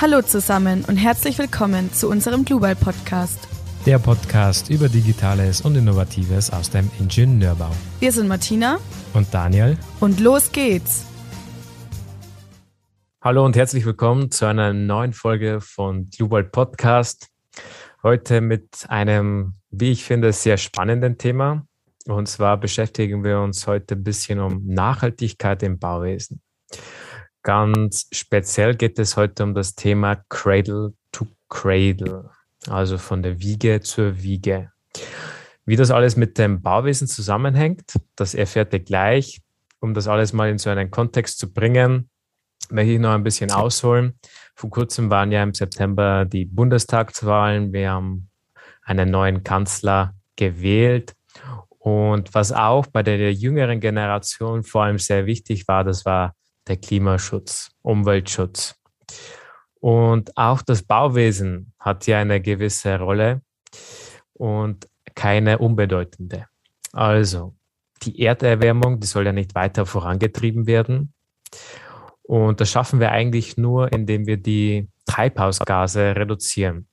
Hallo zusammen und herzlich willkommen zu unserem Global Podcast. Der Podcast über Digitales und Innovatives aus dem Ingenieurbau. Wir sind Martina und Daniel und los geht's. Hallo und herzlich willkommen zu einer neuen Folge von Global Podcast. Heute mit einem, wie ich finde, sehr spannenden Thema. Und zwar beschäftigen wir uns heute ein bisschen um Nachhaltigkeit im Bauwesen. Ganz speziell geht es heute um das Thema Cradle to Cradle, also von der Wiege zur Wiege. Wie das alles mit dem Bauwesen zusammenhängt, das erfährt ihr gleich. Um das alles mal in so einen Kontext zu bringen, möchte ich noch ein bisschen ausholen. Vor kurzem waren ja im September die Bundestagswahlen. Wir haben einen neuen Kanzler gewählt. Und was auch bei der jüngeren Generation vor allem sehr wichtig war, das war der Klimaschutz, Umweltschutz. Und auch das Bauwesen hat hier eine gewisse Rolle und keine unbedeutende. Also die Erderwärmung, die soll ja nicht weiter vorangetrieben werden. Und das schaffen wir eigentlich nur, indem wir die Treibhausgase reduzieren.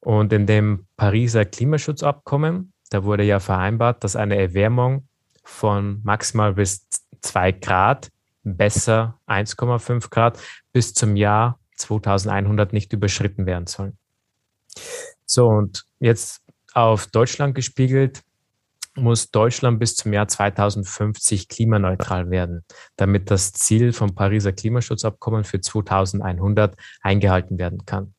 Und in dem Pariser Klimaschutzabkommen, da wurde ja vereinbart, dass eine Erwärmung von maximal bis zwei Grad besser 1,5 Grad bis zum Jahr 2100 nicht überschritten werden sollen. So, und jetzt auf Deutschland gespiegelt, muss Deutschland bis zum Jahr 2050 klimaneutral werden, damit das Ziel vom Pariser Klimaschutzabkommen für 2100 eingehalten werden kann.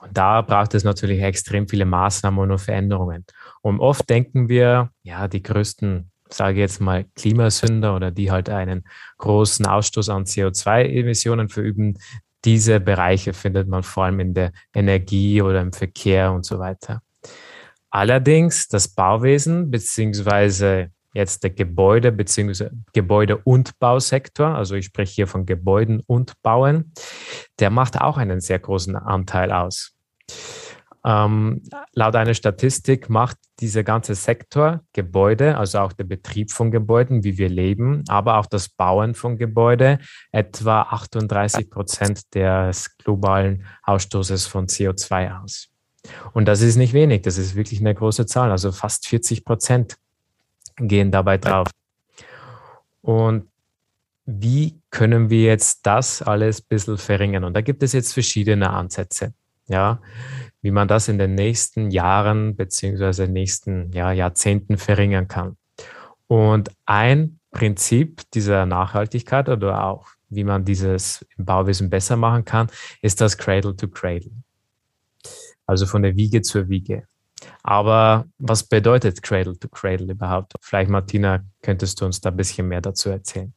Und da braucht es natürlich extrem viele Maßnahmen und Veränderungen. Und oft denken wir, ja, die größten sage jetzt mal, Klimasünder oder die halt einen großen Ausstoß an CO2-Emissionen verüben, diese Bereiche findet man vor allem in der Energie oder im Verkehr und so weiter. Allerdings das Bauwesen beziehungsweise jetzt der Gebäude beziehungsweise Gebäude- und Bausektor, also ich spreche hier von Gebäuden und Bauen, der macht auch einen sehr großen Anteil aus. Ähm, laut einer Statistik macht dieser ganze Sektor Gebäude, also auch der Betrieb von Gebäuden, wie wir leben, aber auch das Bauen von Gebäude, etwa 38 Prozent des globalen Ausstoßes von CO2 aus. Und das ist nicht wenig, das ist wirklich eine große Zahl, also fast 40 Prozent gehen dabei drauf. Und wie können wir jetzt das alles ein bisschen verringern? Und da gibt es jetzt verschiedene Ansätze. Ja, wie man das in den nächsten Jahren beziehungsweise nächsten ja, Jahrzehnten verringern kann. Und ein Prinzip dieser Nachhaltigkeit oder auch wie man dieses im Bauwesen besser machen kann, ist das Cradle to Cradle. Also von der Wiege zur Wiege. Aber was bedeutet Cradle to Cradle überhaupt? Vielleicht, Martina, könntest du uns da ein bisschen mehr dazu erzählen?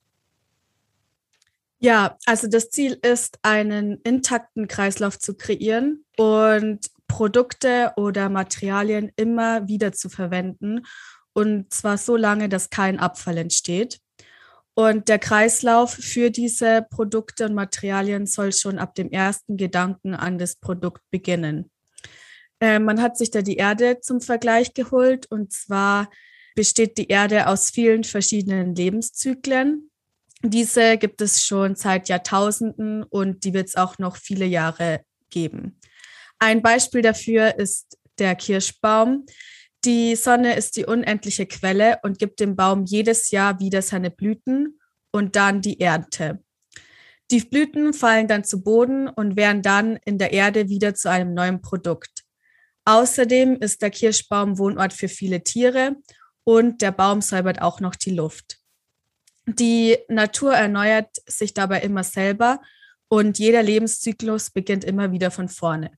Ja, also das Ziel ist, einen intakten Kreislauf zu kreieren und Produkte oder Materialien immer wieder zu verwenden. Und zwar so lange, dass kein Abfall entsteht. Und der Kreislauf für diese Produkte und Materialien soll schon ab dem ersten Gedanken an das Produkt beginnen. Äh, man hat sich da die Erde zum Vergleich geholt. Und zwar besteht die Erde aus vielen verschiedenen Lebenszyklen. Diese gibt es schon seit Jahrtausenden und die wird es auch noch viele Jahre geben. Ein Beispiel dafür ist der Kirschbaum. Die Sonne ist die unendliche Quelle und gibt dem Baum jedes Jahr wieder seine Blüten und dann die Ernte. Die Blüten fallen dann zu Boden und werden dann in der Erde wieder zu einem neuen Produkt. Außerdem ist der Kirschbaum Wohnort für viele Tiere und der Baum säubert auch noch die Luft. Die Natur erneuert sich dabei immer selber und jeder Lebenszyklus beginnt immer wieder von vorne.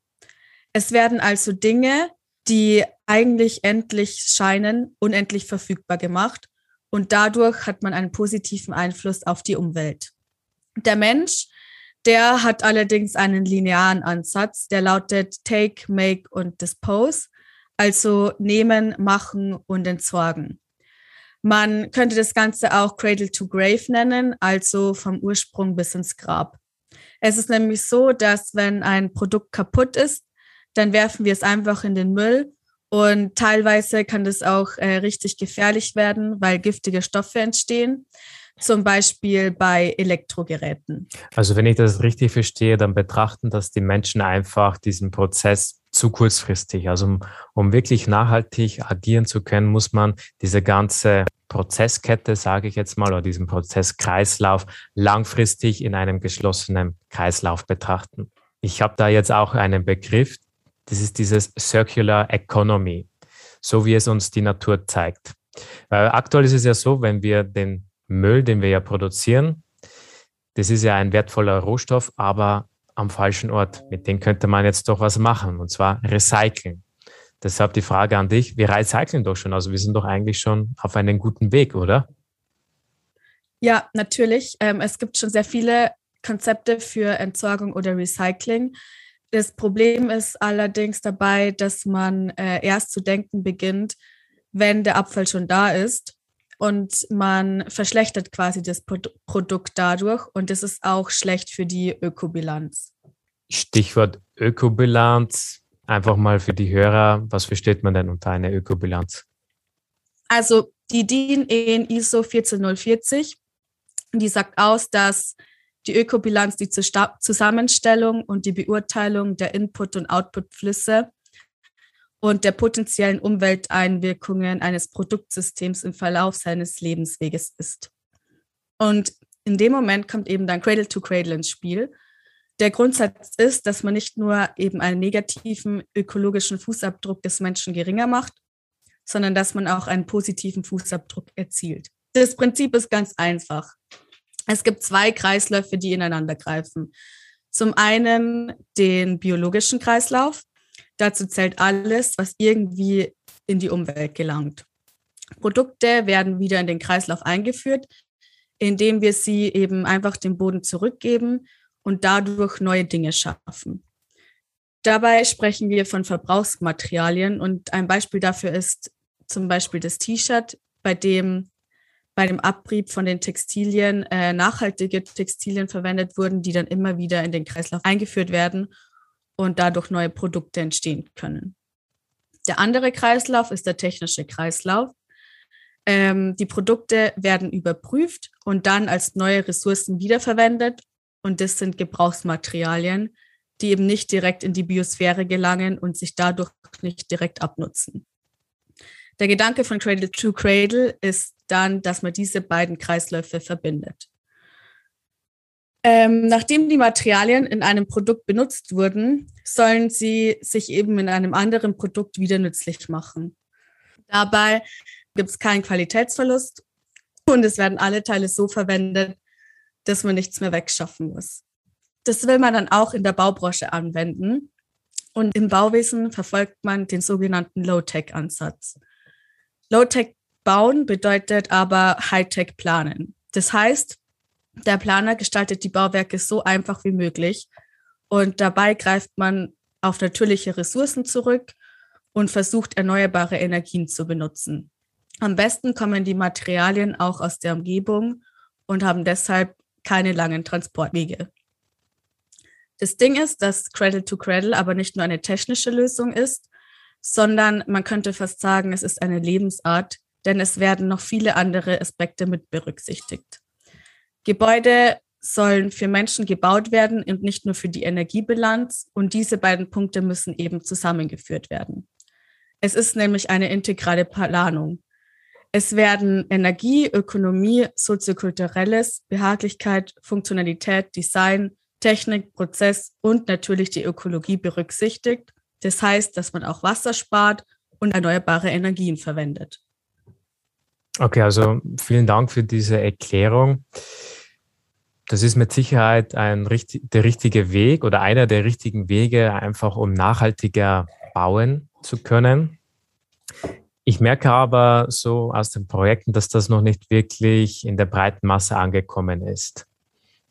Es werden also Dinge, die eigentlich endlich scheinen, unendlich verfügbar gemacht und dadurch hat man einen positiven Einfluss auf die Umwelt. Der Mensch, der hat allerdings einen linearen Ansatz, der lautet Take, Make und Dispose, also nehmen, machen und entsorgen. Man könnte das Ganze auch Cradle to Grave nennen, also vom Ursprung bis ins Grab. Es ist nämlich so, dass wenn ein Produkt kaputt ist, dann werfen wir es einfach in den Müll und teilweise kann das auch äh, richtig gefährlich werden, weil giftige Stoffe entstehen. zum Beispiel bei Elektrogeräten. Also wenn ich das richtig verstehe, dann betrachten das die Menschen einfach diesen Prozess zu kurzfristig. Also um, um wirklich nachhaltig agieren zu können, muss man diese ganze Prozesskette, sage ich jetzt mal, oder diesen Prozesskreislauf langfristig in einem geschlossenen Kreislauf betrachten. Ich habe da jetzt auch einen Begriff, das ist dieses Circular Economy, so wie es uns die Natur zeigt. Weil aktuell ist es ja so, wenn wir den Müll, den wir ja produzieren, das ist ja ein wertvoller Rohstoff, aber am falschen Ort. Mit dem könnte man jetzt doch was machen, und zwar recyceln. Deshalb die Frage an dich, wir recyceln doch schon, also wir sind doch eigentlich schon auf einem guten Weg, oder? Ja, natürlich. Ähm, es gibt schon sehr viele Konzepte für Entsorgung oder Recycling. Das Problem ist allerdings dabei, dass man äh, erst zu denken beginnt, wenn der Abfall schon da ist und man verschlechtert quasi das Pro Produkt dadurch und das ist auch schlecht für die Ökobilanz. Stichwort Ökobilanz. Einfach mal für die Hörer, was versteht man denn unter einer Ökobilanz? Also die DIN EN ISO 14040, die sagt aus, dass die Ökobilanz die Zusammenstellung und die Beurteilung der Input- und Outputflüsse und der potenziellen Umwelteinwirkungen eines Produktsystems im Verlauf seines Lebensweges ist. Und in dem Moment kommt eben dann Cradle to Cradle ins Spiel. Der Grundsatz ist, dass man nicht nur eben einen negativen ökologischen Fußabdruck des Menschen geringer macht, sondern dass man auch einen positiven Fußabdruck erzielt. Das Prinzip ist ganz einfach. Es gibt zwei Kreisläufe, die ineinander greifen. Zum einen den biologischen Kreislauf, Dazu zählt alles, was irgendwie in die Umwelt gelangt. Produkte werden wieder in den Kreislauf eingeführt, indem wir sie eben einfach dem Boden zurückgeben und dadurch neue Dinge schaffen. Dabei sprechen wir von Verbrauchsmaterialien und ein Beispiel dafür ist zum Beispiel das T-Shirt, bei dem bei dem Abrieb von den Textilien äh, nachhaltige Textilien verwendet wurden, die dann immer wieder in den Kreislauf eingeführt werden und dadurch neue Produkte entstehen können. Der andere Kreislauf ist der technische Kreislauf. Ähm, die Produkte werden überprüft und dann als neue Ressourcen wiederverwendet. Und das sind Gebrauchsmaterialien, die eben nicht direkt in die Biosphäre gelangen und sich dadurch nicht direkt abnutzen. Der Gedanke von Cradle to Cradle ist dann, dass man diese beiden Kreisläufe verbindet. Ähm, nachdem die Materialien in einem Produkt benutzt wurden, sollen sie sich eben in einem anderen Produkt wieder nützlich machen. Dabei gibt es keinen Qualitätsverlust und es werden alle Teile so verwendet, dass man nichts mehr wegschaffen muss. Das will man dann auch in der Baubranche anwenden. Und im Bauwesen verfolgt man den sogenannten Low-Tech-Ansatz. Low-Tech bauen bedeutet aber High-Tech planen. Das heißt, der Planer gestaltet die Bauwerke so einfach wie möglich und dabei greift man auf natürliche Ressourcen zurück und versucht erneuerbare Energien zu benutzen. Am besten kommen die Materialien auch aus der Umgebung und haben deshalb keine langen Transportwege. Das Ding ist, dass Cradle to Cradle aber nicht nur eine technische Lösung ist, sondern man könnte fast sagen, es ist eine Lebensart, denn es werden noch viele andere Aspekte mit berücksichtigt. Gebäude sollen für Menschen gebaut werden und nicht nur für die Energiebilanz. Und diese beiden Punkte müssen eben zusammengeführt werden. Es ist nämlich eine integrale Planung. Es werden Energie, Ökonomie, soziokulturelles, Behaglichkeit, Funktionalität, Design, Technik, Prozess und natürlich die Ökologie berücksichtigt. Das heißt, dass man auch Wasser spart und erneuerbare Energien verwendet. Okay, also vielen Dank für diese Erklärung. Das ist mit Sicherheit ein, der richtige Weg oder einer der richtigen Wege, einfach um nachhaltiger bauen zu können. Ich merke aber so aus den Projekten, dass das noch nicht wirklich in der breiten Masse angekommen ist.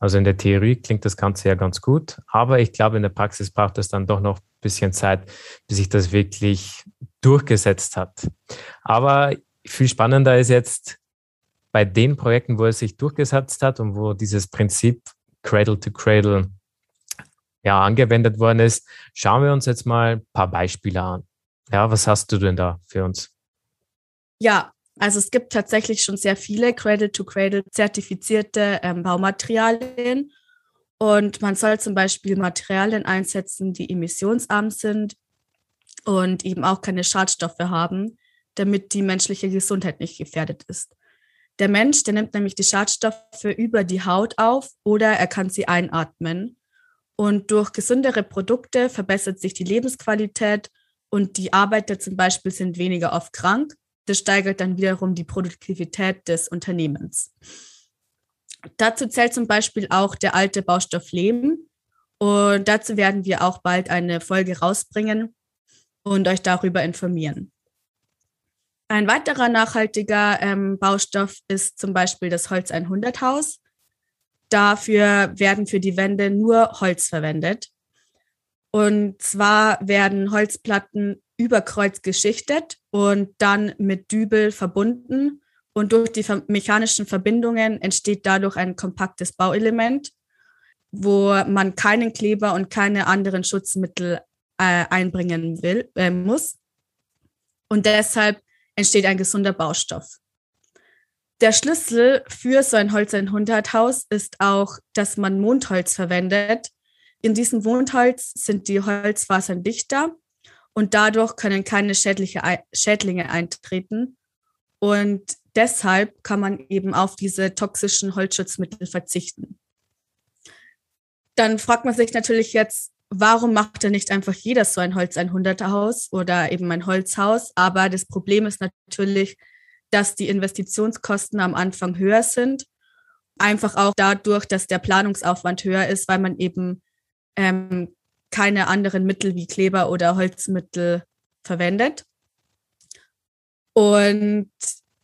Also in der Theorie klingt das Ganze ja ganz gut, aber ich glaube, in der Praxis braucht es dann doch noch ein bisschen Zeit, bis sich das wirklich durchgesetzt hat. Aber viel spannender ist jetzt bei den Projekten, wo es sich durchgesetzt hat und wo dieses Prinzip Cradle to Cradle ja, angewendet worden ist, schauen wir uns jetzt mal ein paar Beispiele an. Ja, was hast du denn da für uns? Ja, Also es gibt tatsächlich schon sehr viele Cradle-to-Cradle zertifizierte ähm, Baumaterialien. Und man soll zum Beispiel Materialien einsetzen, die emissionsarm sind und eben auch keine Schadstoffe haben, damit die menschliche Gesundheit nicht gefährdet ist. Der Mensch, der nimmt nämlich die Schadstoffe über die Haut auf oder er kann sie einatmen. Und durch gesündere Produkte verbessert sich die Lebensqualität und die Arbeiter zum Beispiel sind weniger oft krank das steigert dann wiederum die Produktivität des Unternehmens. Dazu zählt zum Beispiel auch der alte Baustoff Lehm. Und dazu werden wir auch bald eine Folge rausbringen und euch darüber informieren. Ein weiterer nachhaltiger ähm, Baustoff ist zum Beispiel das Holz 100 Haus. Dafür werden für die Wände nur Holz verwendet. Und zwar werden Holzplatten über Kreuz geschichtet und dann mit Dübel verbunden. Und durch die mechanischen Verbindungen entsteht dadurch ein kompaktes Bauelement, wo man keinen Kleber und keine anderen Schutzmittel äh, einbringen will, äh, muss. Und deshalb entsteht ein gesunder Baustoff. Der Schlüssel für so ein Holz 100 Haus ist auch, dass man Mondholz verwendet. In diesem Mondholz sind die Holzfasern dichter und dadurch können keine schädliche Schädlinge eintreten. Und deshalb kann man eben auf diese toxischen Holzschutzmittel verzichten. Dann fragt man sich natürlich jetzt, warum macht denn nicht einfach jeder so ein Holz 100er Haus oder eben ein Holzhaus? Aber das Problem ist natürlich, dass die Investitionskosten am Anfang höher sind. Einfach auch dadurch, dass der Planungsaufwand höher ist, weil man eben ähm, keine anderen Mittel wie Kleber oder Holzmittel verwendet. Und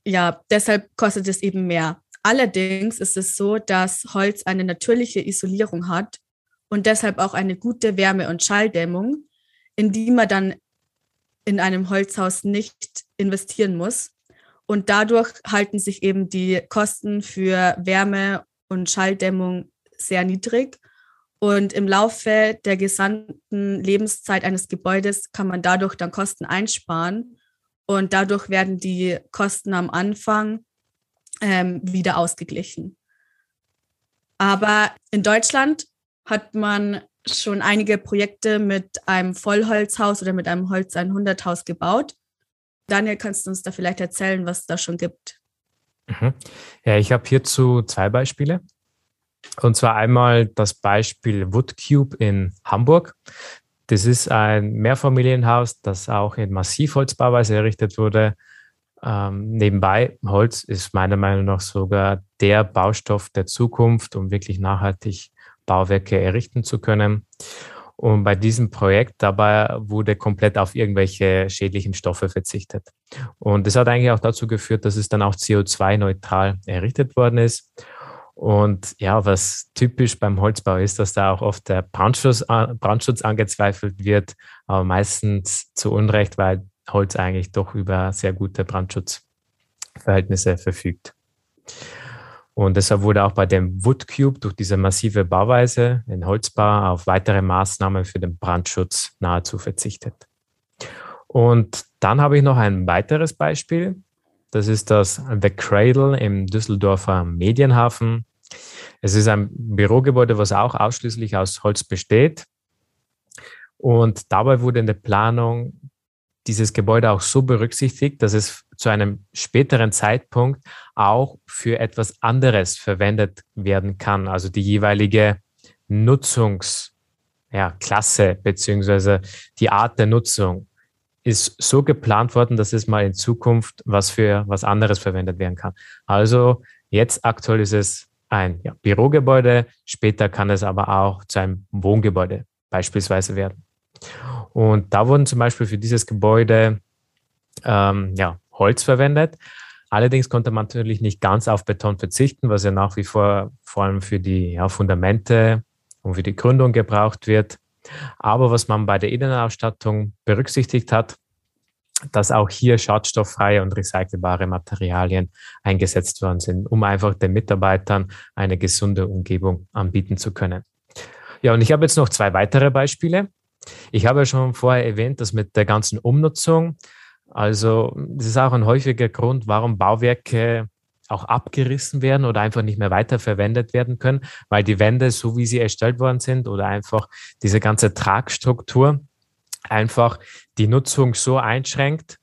ja, deshalb kostet es eben mehr. Allerdings ist es so, dass Holz eine natürliche Isolierung hat und deshalb auch eine gute Wärme- und Schalldämmung, in die man dann in einem Holzhaus nicht investieren muss. Und dadurch halten sich eben die Kosten für Wärme und Schalldämmung sehr niedrig und im Laufe der gesamten Lebenszeit eines Gebäudes kann man dadurch dann Kosten einsparen. Und dadurch werden die Kosten am Anfang ähm, wieder ausgeglichen. Aber in Deutschland hat man schon einige Projekte mit einem Vollholzhaus oder mit einem Holz 100 Haus gebaut. Daniel, kannst du uns da vielleicht erzählen, was es da schon gibt? Mhm. Ja, ich habe hierzu zwei Beispiele. Und zwar einmal das Beispiel Woodcube in Hamburg. Das ist ein Mehrfamilienhaus, das auch in Massivholzbauweise errichtet wurde. Ähm, nebenbei, Holz ist meiner Meinung nach sogar der Baustoff der Zukunft, um wirklich nachhaltig Bauwerke errichten zu können. Und bei diesem Projekt dabei wurde komplett auf irgendwelche schädlichen Stoffe verzichtet. Und das hat eigentlich auch dazu geführt, dass es dann auch CO2-neutral errichtet worden ist. Und ja, was typisch beim Holzbau ist, dass da auch oft der Brandschutz, Brandschutz angezweifelt wird, aber meistens zu Unrecht, weil Holz eigentlich doch über sehr gute Brandschutzverhältnisse verfügt. Und deshalb wurde auch bei dem Woodcube durch diese massive Bauweise in Holzbau auf weitere Maßnahmen für den Brandschutz nahezu verzichtet. Und dann habe ich noch ein weiteres Beispiel. Das ist das The Cradle im Düsseldorfer Medienhafen. Es ist ein Bürogebäude, was auch ausschließlich aus Holz besteht. Und dabei wurde in der Planung dieses Gebäude auch so berücksichtigt, dass es zu einem späteren Zeitpunkt auch für etwas anderes verwendet werden kann. Also die jeweilige Nutzungsklasse ja, beziehungsweise die Art der Nutzung ist so geplant worden, dass es mal in Zukunft was für was anderes verwendet werden kann. Also jetzt aktuell ist es ein ja, Bürogebäude, später kann es aber auch zu einem Wohngebäude beispielsweise werden. Und da wurden zum Beispiel für dieses Gebäude ähm, ja, Holz verwendet. Allerdings konnte man natürlich nicht ganz auf Beton verzichten, was ja nach wie vor vor allem für die ja, Fundamente und für die Gründung gebraucht wird. Aber was man bei der Innenausstattung berücksichtigt hat, dass auch hier schadstofffreie und recycelbare Materialien eingesetzt worden sind, um einfach den Mitarbeitern eine gesunde Umgebung anbieten zu können. Ja, und ich habe jetzt noch zwei weitere Beispiele. Ich habe ja schon vorher erwähnt, dass mit der ganzen Umnutzung Also das ist auch ein häufiger Grund, warum Bauwerke auch abgerissen werden oder einfach nicht mehr weiterverwendet werden können, weil die Wände, so wie sie erstellt worden sind oder einfach diese ganze Tragstruktur einfach die Nutzung so einschränkt,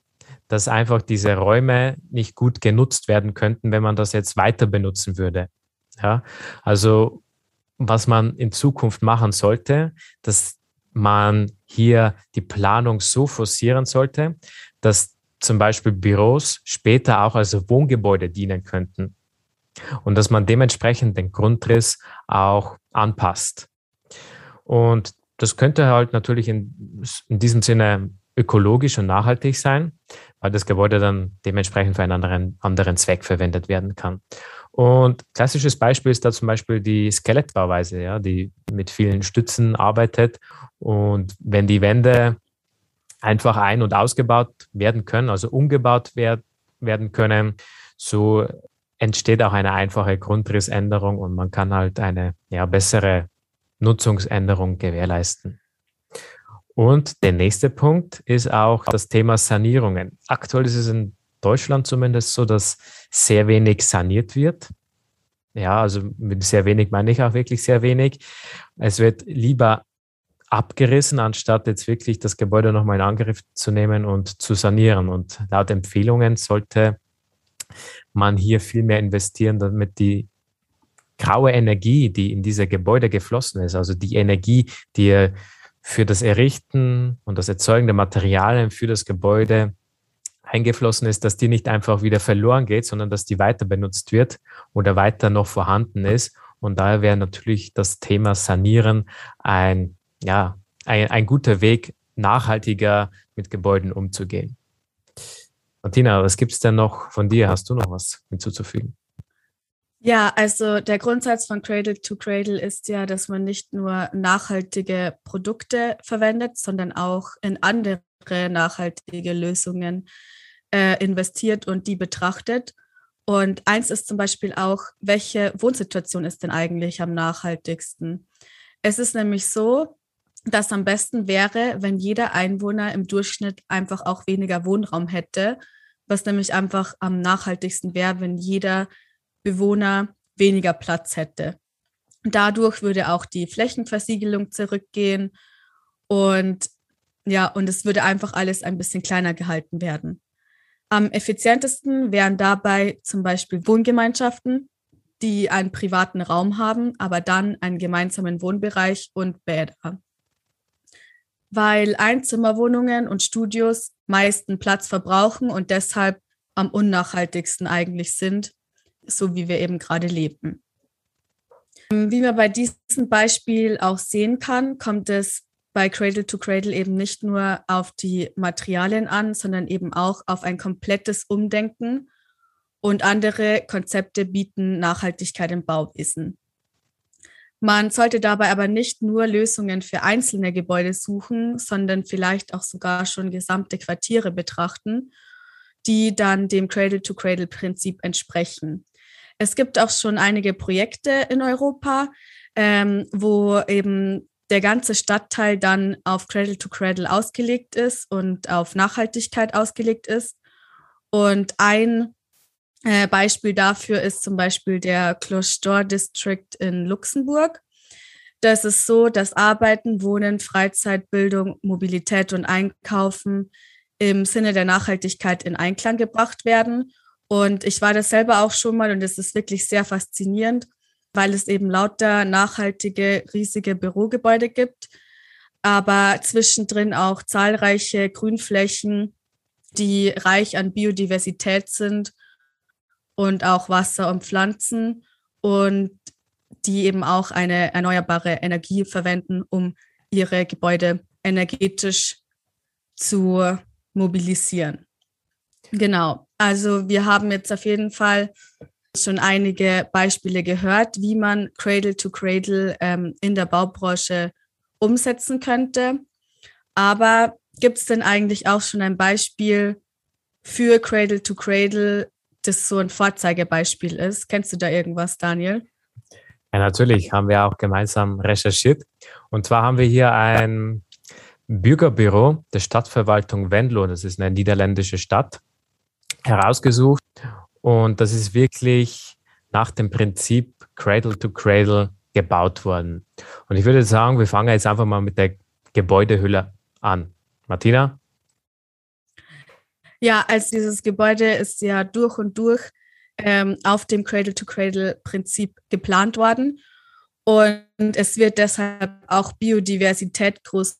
dass einfach diese Räume nicht gut genutzt werden könnten, wenn man das jetzt weiter benutzen würde. Ja, also was man in Zukunft machen sollte, dass man hier die Planung so forcieren sollte, dass zum Beispiel Büros später auch als Wohngebäude dienen könnten und dass man dementsprechend den Grundriss auch anpasst. Und das könnte halt natürlich in, in diesem Sinne ökologisch und nachhaltig sein, weil das Gebäude dann dementsprechend für einen anderen, anderen Zweck verwendet werden kann. Und klassisches Beispiel ist da zum Beispiel die Skelettbauweise, ja, die mit vielen Stützen arbeitet. Und wenn die Wände einfach ein- und ausgebaut werden können, also umgebaut werd, werden können, so entsteht auch eine einfache Grundrissänderung und man kann halt eine ja, bessere Nutzungsänderung gewährleisten. Und der nächste Punkt ist auch das Thema Sanierungen. Aktuell ist es in Deutschland zumindest so, dass sehr wenig saniert wird. Ja, also mit sehr wenig meine ich auch wirklich sehr wenig. Es wird lieber abgerissen, anstatt jetzt wirklich das Gebäude nochmal in Angriff zu nehmen und zu sanieren. Und laut Empfehlungen sollte man hier viel mehr investieren, damit die graue Energie, die in diese Gebäude geflossen ist, also die Energie, die für das Errichten und das Erzeugen der Materialien für das Gebäude eingeflossen ist, dass die nicht einfach wieder verloren geht, sondern dass die weiter benutzt wird oder weiter noch vorhanden ist. Und daher wäre natürlich das Thema Sanieren ein, ja, ein, ein guter Weg, nachhaltiger mit Gebäuden umzugehen. Martina, was gibt es denn noch von dir? Hast du noch was hinzuzufügen? Ja, also der Grundsatz von Cradle to Cradle ist ja, dass man nicht nur nachhaltige Produkte verwendet, sondern auch in andere nachhaltige Lösungen äh, investiert und die betrachtet. Und eins ist zum Beispiel auch, welche Wohnsituation ist denn eigentlich am nachhaltigsten? Es ist nämlich so, dass am besten wäre, wenn jeder Einwohner im Durchschnitt einfach auch weniger Wohnraum hätte, was nämlich einfach am nachhaltigsten wäre, wenn jeder Bewohner weniger Platz hätte. Dadurch würde auch die Flächenversiegelung zurückgehen und ja, und es würde einfach alles ein bisschen kleiner gehalten werden. Am effizientesten wären dabei zum Beispiel Wohngemeinschaften, die einen privaten Raum haben, aber dann einen gemeinsamen Wohnbereich und Bäder. Weil Einzimmerwohnungen und Studios meisten Platz verbrauchen und deshalb am unnachhaltigsten eigentlich sind, so wie wir eben gerade leben. Wie man bei diesem Beispiel auch sehen kann, kommt es bei Cradle to Cradle eben nicht nur auf die Materialien an, sondern eben auch auf ein komplettes Umdenken und andere Konzepte bieten Nachhaltigkeit im Bauwesen. Man sollte dabei aber nicht nur Lösungen für einzelne Gebäude suchen, sondern vielleicht auch sogar schon gesamte Quartiere betrachten, die dann dem Cradle-to-Cradle-Prinzip entsprechen. Es gibt auch schon einige Projekte in Europa, ähm, wo eben der ganze Stadtteil dann auf Cradle to Cradle ausgelegt ist und auf Nachhaltigkeit ausgelegt ist. Und ein äh, Beispiel dafür ist zum Beispiel der Clostor District in Luxemburg. Das ist so, dass Arbeiten, Wohnen, Freizeit, Bildung, Mobilität und Einkaufen im Sinne der Nachhaltigkeit in Einklang gebracht werden und ich war das selber auch schon mal und es ist wirklich sehr faszinierend, weil es eben lauter nachhaltige, riesige Bürogebäude gibt, aber zwischendrin auch zahlreiche Grünflächen, die reich an Biodiversität sind und auch Wasser und Pflanzen und die eben auch eine erneuerbare Energie verwenden, um ihre Gebäude energetisch zu mobilisieren. Genau. Also wir haben jetzt auf jeden Fall schon einige Beispiele gehört, wie man Cradle to Cradle ähm, in der Baubranche umsetzen könnte. Aber gibt es denn eigentlich auch schon ein Beispiel für Cradle to Cradle, das so ein Vorzeigebeispiel ist? Kennst du da irgendwas, Daniel? Ja, natürlich haben wir auch gemeinsam recherchiert. Und zwar haben wir hier ein Bürgerbüro der Stadtverwaltung Venlo, das ist eine niederländische Stadt, herausgesucht. Und das ist wirklich nach dem Prinzip Cradle to Cradle gebaut worden. Und ich würde sagen, wir fangen jetzt einfach mal mit der Gebäudehülle an. Martina? Ja, also dieses Gebäude ist ja durch und durch ähm, auf dem Cradle-to-Cradle-Prinzip geplant worden. Und es wird deshalb auch Biodiversität groß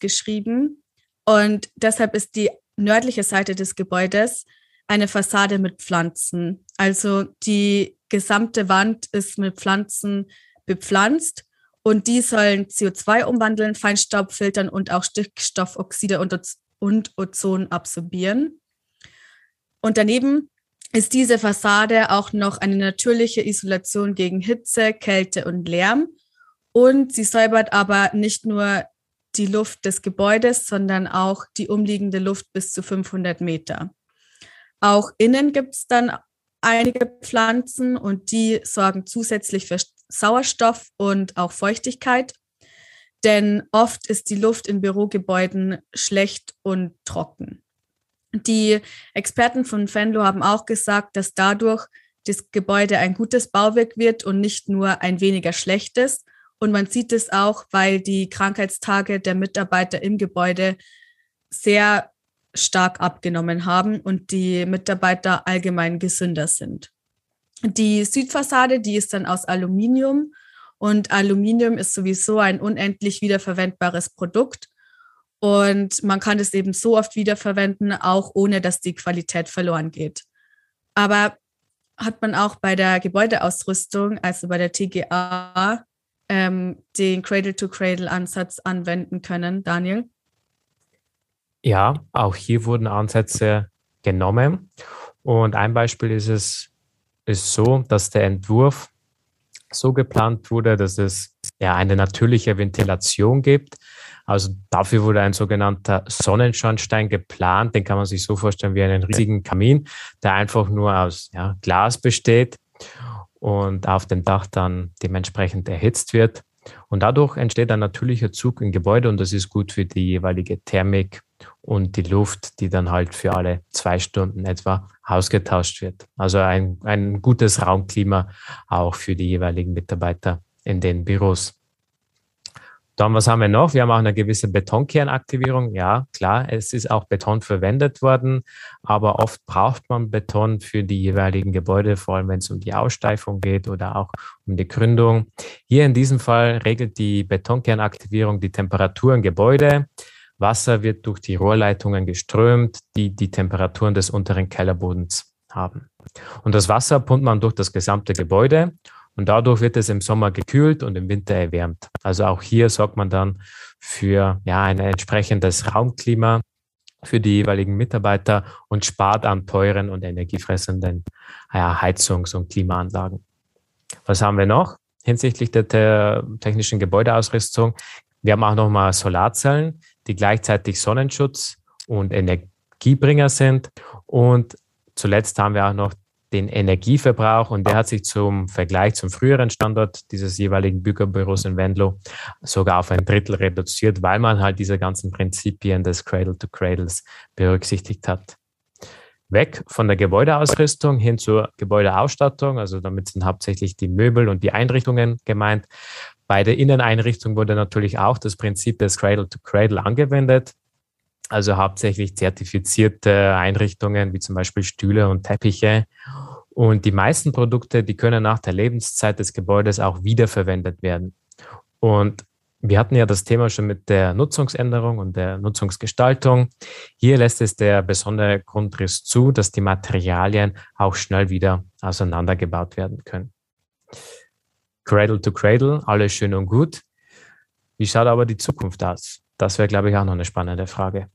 geschrieben. Und deshalb ist die nördliche Seite des Gebäudes eine Fassade mit Pflanzen. Also die gesamte Wand ist mit Pflanzen bepflanzt und die sollen CO2 umwandeln, Feinstaub filtern und auch Stickstoffoxide und, und Ozon absorbieren. Und daneben ist diese Fassade auch noch eine natürliche Isolation gegen Hitze, Kälte und Lärm. Und sie säubert aber nicht nur die Luft des Gebäudes, sondern auch die umliegende Luft bis zu 500 Meter. Auch innen gibt es dann einige Pflanzen und die sorgen zusätzlich für Sauerstoff und auch Feuchtigkeit. Denn oft ist die Luft in Bürogebäuden schlecht und trocken. Die Experten von Fenlo haben auch gesagt, dass dadurch das Gebäude ein gutes Bauwerk wird und nicht nur ein weniger schlechtes. Und man sieht es auch, weil die Krankheitstage der Mitarbeiter im Gebäude sehr stark abgenommen haben und die Mitarbeiter allgemein gesünder sind. Die Südfassade, die ist dann aus Aluminium und Aluminium ist sowieso ein unendlich wiederverwendbares Produkt und man kann es eben so oft wiederverwenden, auch ohne dass die Qualität verloren geht. Aber hat man auch bei der Gebäudeausrüstung, also bei der TGA, ähm, den Cradle-to-Cradle-Ansatz anwenden können, Daniel? Ja, auch hier wurden Ansätze genommen. Und ein Beispiel ist es ist so, dass der Entwurf so geplant wurde, dass es ja eine natürliche Ventilation gibt. Also dafür wurde ein sogenannter Sonnenschornstein geplant. Den kann man sich so vorstellen wie einen riesigen Kamin, der einfach nur aus ja, Glas besteht und auf dem Dach dann dementsprechend erhitzt wird. Und dadurch entsteht ein natürlicher Zug im Gebäude und das ist gut für die jeweilige Thermik und die Luft, die dann halt für alle zwei Stunden etwa ausgetauscht wird. Also ein, ein gutes Raumklima auch für die jeweiligen Mitarbeiter in den Büros. Dann, was haben wir noch? Wir haben auch eine gewisse Betonkernaktivierung. Ja, klar, es ist auch Beton verwendet worden, aber oft braucht man Beton für die jeweiligen Gebäude, vor allem wenn es um die Aussteifung geht oder auch um die Gründung. Hier in diesem Fall regelt die Betonkernaktivierung die Temperatur im Gebäude. Wasser wird durch die Rohrleitungen geströmt, die die Temperaturen des unteren Kellerbodens haben. Und das Wasser pumpt man durch das gesamte Gebäude und dadurch wird es im Sommer gekühlt und im Winter erwärmt. Also auch hier sorgt man dann für ja, ein entsprechendes Raumklima für die jeweiligen Mitarbeiter und spart an teuren und energiefressenden ja, Heizungs- und Klimaanlagen. Was haben wir noch hinsichtlich der, der technischen Gebäudeausrüstung? Wir haben auch nochmal Solarzellen, die gleichzeitig Sonnenschutz und Energiebringer sind. Und zuletzt haben wir auch noch den Energieverbrauch und der hat sich zum Vergleich zum früheren Standort dieses jeweiligen Bürgerbüros in Wendlo sogar auf ein Drittel reduziert, weil man halt diese ganzen Prinzipien des Cradle to Cradles berücksichtigt hat. Weg von der Gebäudeausrüstung hin zur Gebäudeausstattung, also damit sind hauptsächlich die Möbel und die Einrichtungen gemeint. Bei der Inneneinrichtung wurde natürlich auch das Prinzip des Cradle to Cradle angewendet also hauptsächlich zertifizierte Einrichtungen wie zum Beispiel Stühle und Teppiche. Und die meisten Produkte, die können nach der Lebenszeit des Gebäudes auch wiederverwendet werden. Und wir hatten ja das Thema schon mit der Nutzungsänderung und der Nutzungsgestaltung. Hier lässt es der besondere Grundriss zu, dass die Materialien auch schnell wieder auseinandergebaut werden können. Cradle to Cradle, alles schön und gut. Wie schaut aber die Zukunft aus? Das wäre, glaube ich, auch noch eine spannende Frage.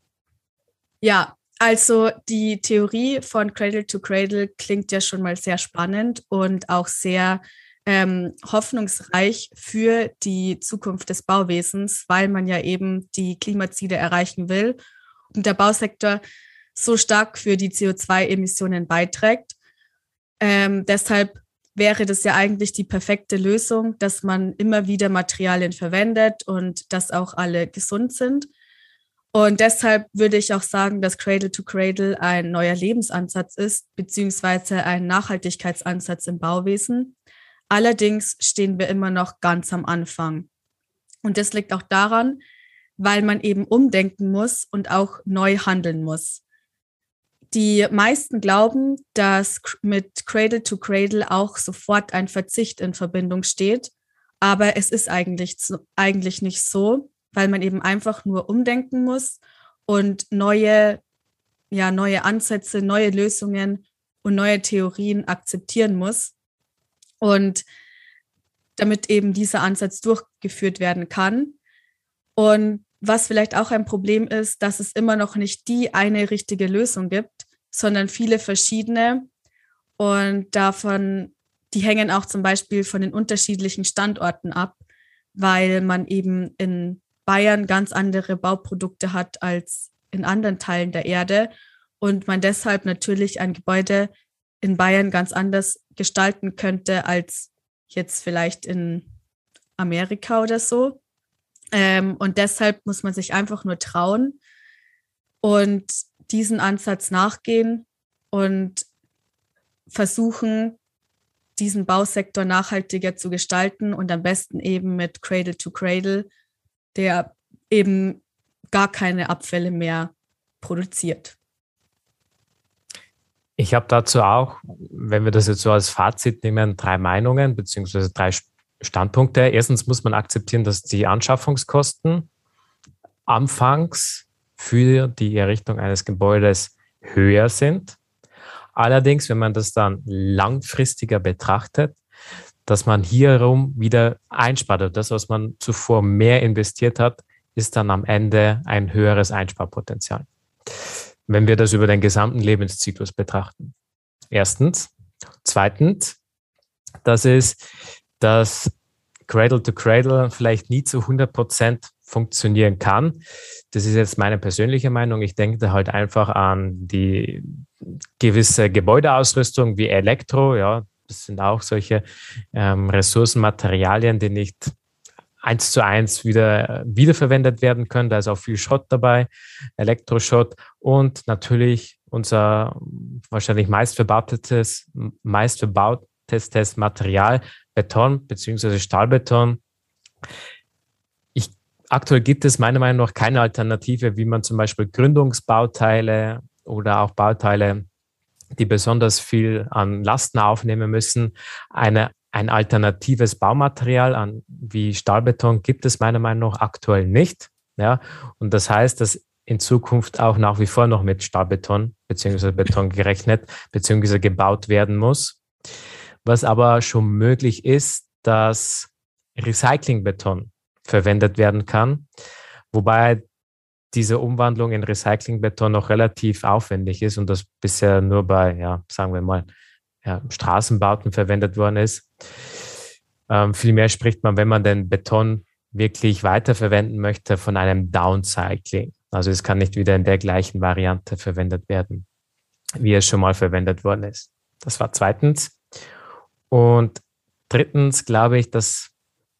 Ja, also die Theorie von Cradle to Cradle klingt ja schon mal sehr spannend und auch sehr ähm, hoffnungsreich für die Zukunft des Bauwesens, weil man ja eben die Klimaziele erreichen will und der Bausektor so stark für die CO2-Emissionen beiträgt. Ähm, deshalb wäre das ja eigentlich die perfekte Lösung, dass man immer wieder Materialien verwendet und dass auch alle gesund sind. Und deshalb würde ich auch sagen, dass Cradle to Cradle ein neuer Lebensansatz ist, beziehungsweise ein Nachhaltigkeitsansatz im Bauwesen. Allerdings stehen wir immer noch ganz am Anfang. Und das liegt auch daran, weil man eben umdenken muss und auch neu handeln muss. Die meisten glauben, dass mit Cradle to Cradle auch sofort ein Verzicht in Verbindung steht, aber es ist eigentlich, eigentlich nicht so, weil man eben einfach nur umdenken muss und neue, ja, neue Ansätze, neue Lösungen und neue Theorien akzeptieren muss. Und damit eben dieser Ansatz durchgeführt werden kann. Und was vielleicht auch ein Problem ist, dass es immer noch nicht die eine richtige Lösung gibt, sondern viele verschiedene. Und davon, die hängen auch zum Beispiel von den unterschiedlichen Standorten ab, weil man eben in Bayern ganz andere Bauprodukte hat als in anderen Teilen der Erde und man deshalb natürlich ein Gebäude in Bayern ganz anders gestalten könnte als jetzt vielleicht in Amerika oder so. Ähm, und deshalb muss man sich einfach nur trauen und diesen Ansatz nachgehen und versuchen, diesen Bausektor nachhaltiger zu gestalten und am besten eben mit Cradle to Cradle der eben gar keine Abfälle mehr produziert. Ich habe dazu auch, wenn wir das jetzt so als Fazit nehmen, drei Meinungen beziehungsweise drei Standpunkte. Erstens muss man akzeptieren, dass die Anschaffungskosten anfangs für die Errichtung eines Gebäudes höher sind. Allerdings, wenn man das dann langfristiger betrachtet, dass man hierum wieder einspart. Und das, was man zuvor mehr investiert hat, ist dann am Ende ein höheres Einsparpotenzial. Wenn wir das über den gesamten Lebenszyklus betrachten. Erstens. Zweitens, das ist, dass Cradle to Cradle vielleicht nie zu 100 Prozent funktionieren kann. Das ist jetzt meine persönliche Meinung. Ich denke da halt einfach an die gewisse Gebäudeausrüstung wie Elektro, ja, das sind auch solche ähm, Ressourcen, Materialien, die nicht eins zu eins wieder wiederverwendet werden können. Da ist auch viel Schrott dabei, Elektroschrott und natürlich unser wahrscheinlich meistverbautes, meistverbautestes Material, Beton bzw. Stahlbeton. Ich, aktuell gibt es meiner Meinung nach keine Alternative, wie man zum Beispiel Gründungsbauteile oder auch Bauteile die besonders viel an Lasten aufnehmen müssen. Eine, ein alternatives Baumaterial an, wie Stahlbeton gibt es meiner Meinung nach aktuell nicht. Ja, und das heißt, dass in Zukunft auch nach wie vor noch mit Stahlbeton bzw. Beton gerechnet bzw. gebaut werden muss. Was aber schon möglich ist, dass Recyclingbeton verwendet werden kann, wobei diese Umwandlung in Recyclingbeton noch relativ aufwendig ist und das bisher nur bei, ja, sagen wir mal, ja, Straßenbauten verwendet worden ist. Ähm, vielmehr spricht man, wenn man den Beton wirklich weiterverwenden möchte, von einem Downcycling. Also es kann nicht wieder in der gleichen Variante verwendet werden, wie es schon mal verwendet worden ist. Das war zweitens. Und drittens glaube ich, dass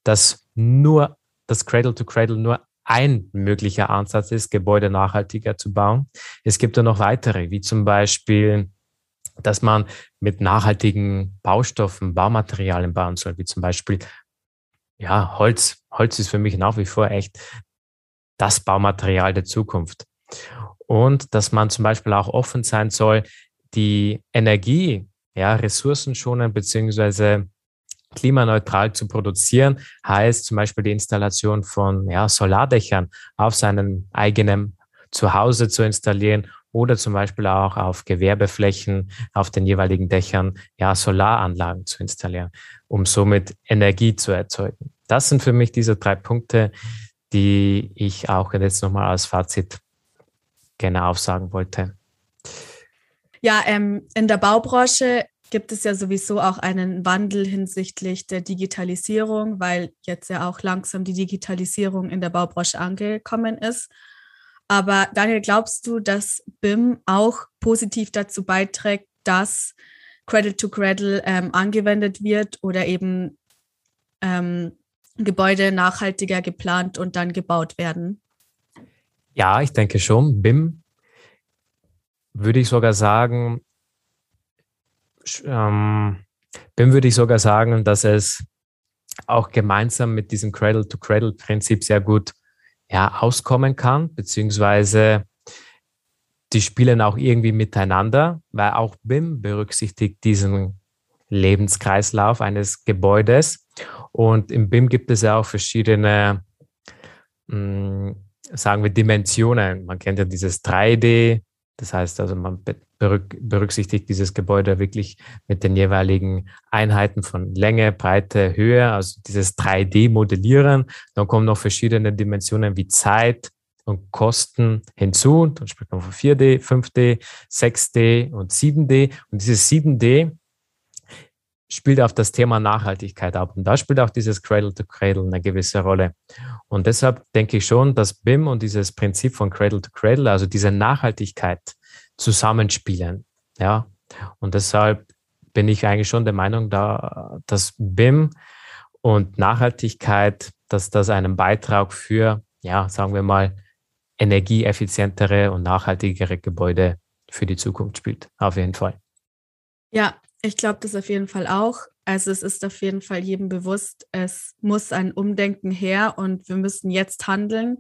das nur das Cradle to Cradle nur ein möglicher Ansatz ist, Gebäude nachhaltiger zu bauen. Es gibt ja noch weitere, wie zum Beispiel, dass man mit nachhaltigen Baustoffen, Baumaterialien bauen soll, wie zum Beispiel, ja, Holz. Holz ist für mich nach wie vor echt das Baumaterial der Zukunft. Und dass man zum Beispiel auch offen sein soll, die Energie, ja, ressourcenschonend beziehungsweise klimaneutral zu produzieren, heißt zum Beispiel die Installation von ja, Solardächern auf seinem eigenen Zuhause zu installieren oder zum Beispiel auch auf Gewerbeflächen, auf den jeweiligen Dächern, ja, Solaranlagen zu installieren, um somit Energie zu erzeugen. Das sind für mich diese drei Punkte, die ich auch jetzt nochmal als Fazit gerne aufsagen wollte. Ja, ähm, in der Baubranche gibt es ja sowieso auch einen Wandel hinsichtlich der Digitalisierung, weil jetzt ja auch langsam die Digitalisierung in der Baubranche angekommen ist. Aber Daniel, glaubst du, dass BIM auch positiv dazu beiträgt, dass Credit to Cradle ähm, angewendet wird oder eben ähm, Gebäude nachhaltiger geplant und dann gebaut werden? Ja, ich denke schon. BIM würde ich sogar sagen, ähm, BIM würde ich sogar sagen, dass es auch gemeinsam mit diesem Cradle-to-Cradle-Prinzip sehr gut ja, auskommen kann, beziehungsweise die spielen auch irgendwie miteinander, weil auch BIM berücksichtigt diesen Lebenskreislauf eines Gebäudes. Und im BIM gibt es ja auch verschiedene, mh, hm, sagen wir, Dimensionen. Man kennt ja dieses 3D, das heißt also, man berücksichtigt dieses Gebäude wirklich mit den jeweiligen Einheiten von Länge, Breite, Höhe, also dieses 3D-Modellieren. Dann kommen noch verschiedene Dimensionen wie Zeit und Kosten hinzu. Dann spricht man von 4D, 5D, 6D und 7D. Und dieses 7D spielt auf das Thema Nachhaltigkeit ab. Und da spielt auch dieses Cradle to Cradle eine gewisse Rolle. Und deshalb denke ich schon, dass BIM und dieses Prinzip von Cradle to Cradle, also diese Nachhaltigkeit zusammenspielen. Ja. Und deshalb bin ich eigentlich schon der Meinung, da, dass BIM und Nachhaltigkeit, dass das einen Beitrag für, ja, sagen wir mal, energieeffizientere und nachhaltigere Gebäude für die Zukunft spielt. Auf jeden Fall. Ja, ich glaube das auf jeden Fall auch. Also es ist auf jeden Fall jedem bewusst, es muss ein Umdenken her und wir müssen jetzt handeln,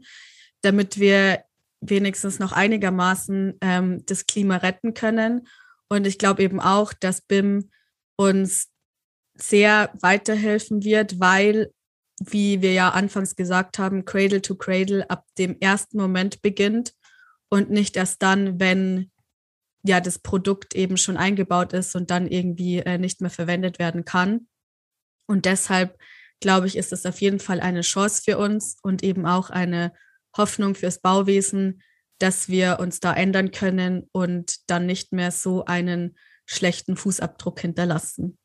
damit wir wenigstens noch einigermaßen ähm, das Klima retten können. Und ich glaube eben auch, dass BIM uns sehr weiterhelfen wird, weil, wie wir ja anfangs gesagt haben, Cradle to Cradle ab dem ersten Moment beginnt und nicht erst dann, wenn ja das Produkt eben schon eingebaut ist und dann irgendwie äh, nicht mehr verwendet werden kann. Und deshalb glaube ich, ist es auf jeden Fall eine Chance für uns und eben auch eine Hoffnung fürs Bauwesen, dass wir uns da ändern können und dann nicht mehr so einen schlechten Fußabdruck hinterlassen.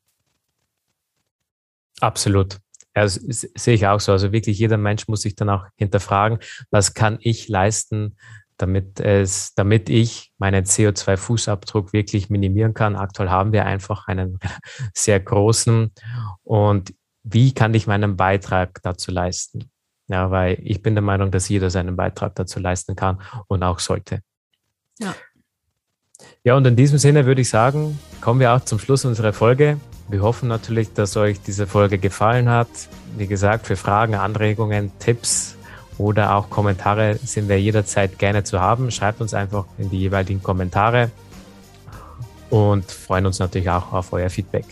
Absolut. Ja, das sehe ich auch so. Also wirklich jeder Mensch muss sich dann auch hinterfragen, was kann ich leisten, damit es, damit ich meinen CO2-Fußabdruck wirklich minimieren kann. Aktuell haben wir einfach einen sehr großen und wie kann ich meinen Beitrag dazu leisten? Ja, weil ich bin der Meinung, dass jeder seinen Beitrag dazu leisten kann und auch sollte. Ja. Ja, und in diesem Sinne würde ich sagen, kommen wir auch zum Schluss unserer Folge. Wir hoffen natürlich, dass euch diese Folge gefallen hat. Wie gesagt, für Fragen, Anregungen, Tipps oder auch Kommentare sind wir jederzeit gerne zu haben. Schreibt uns einfach in die jeweiligen Kommentare und freuen uns natürlich auch auf euer Feedback.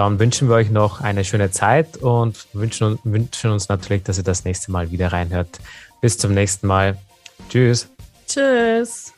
Dann wünschen wir euch noch eine schöne Zeit und wünschen, wünschen uns natürlich, dass ihr das nächste Mal wieder reinhört. Bis zum nächsten Mal. Tschüss. Tschüss.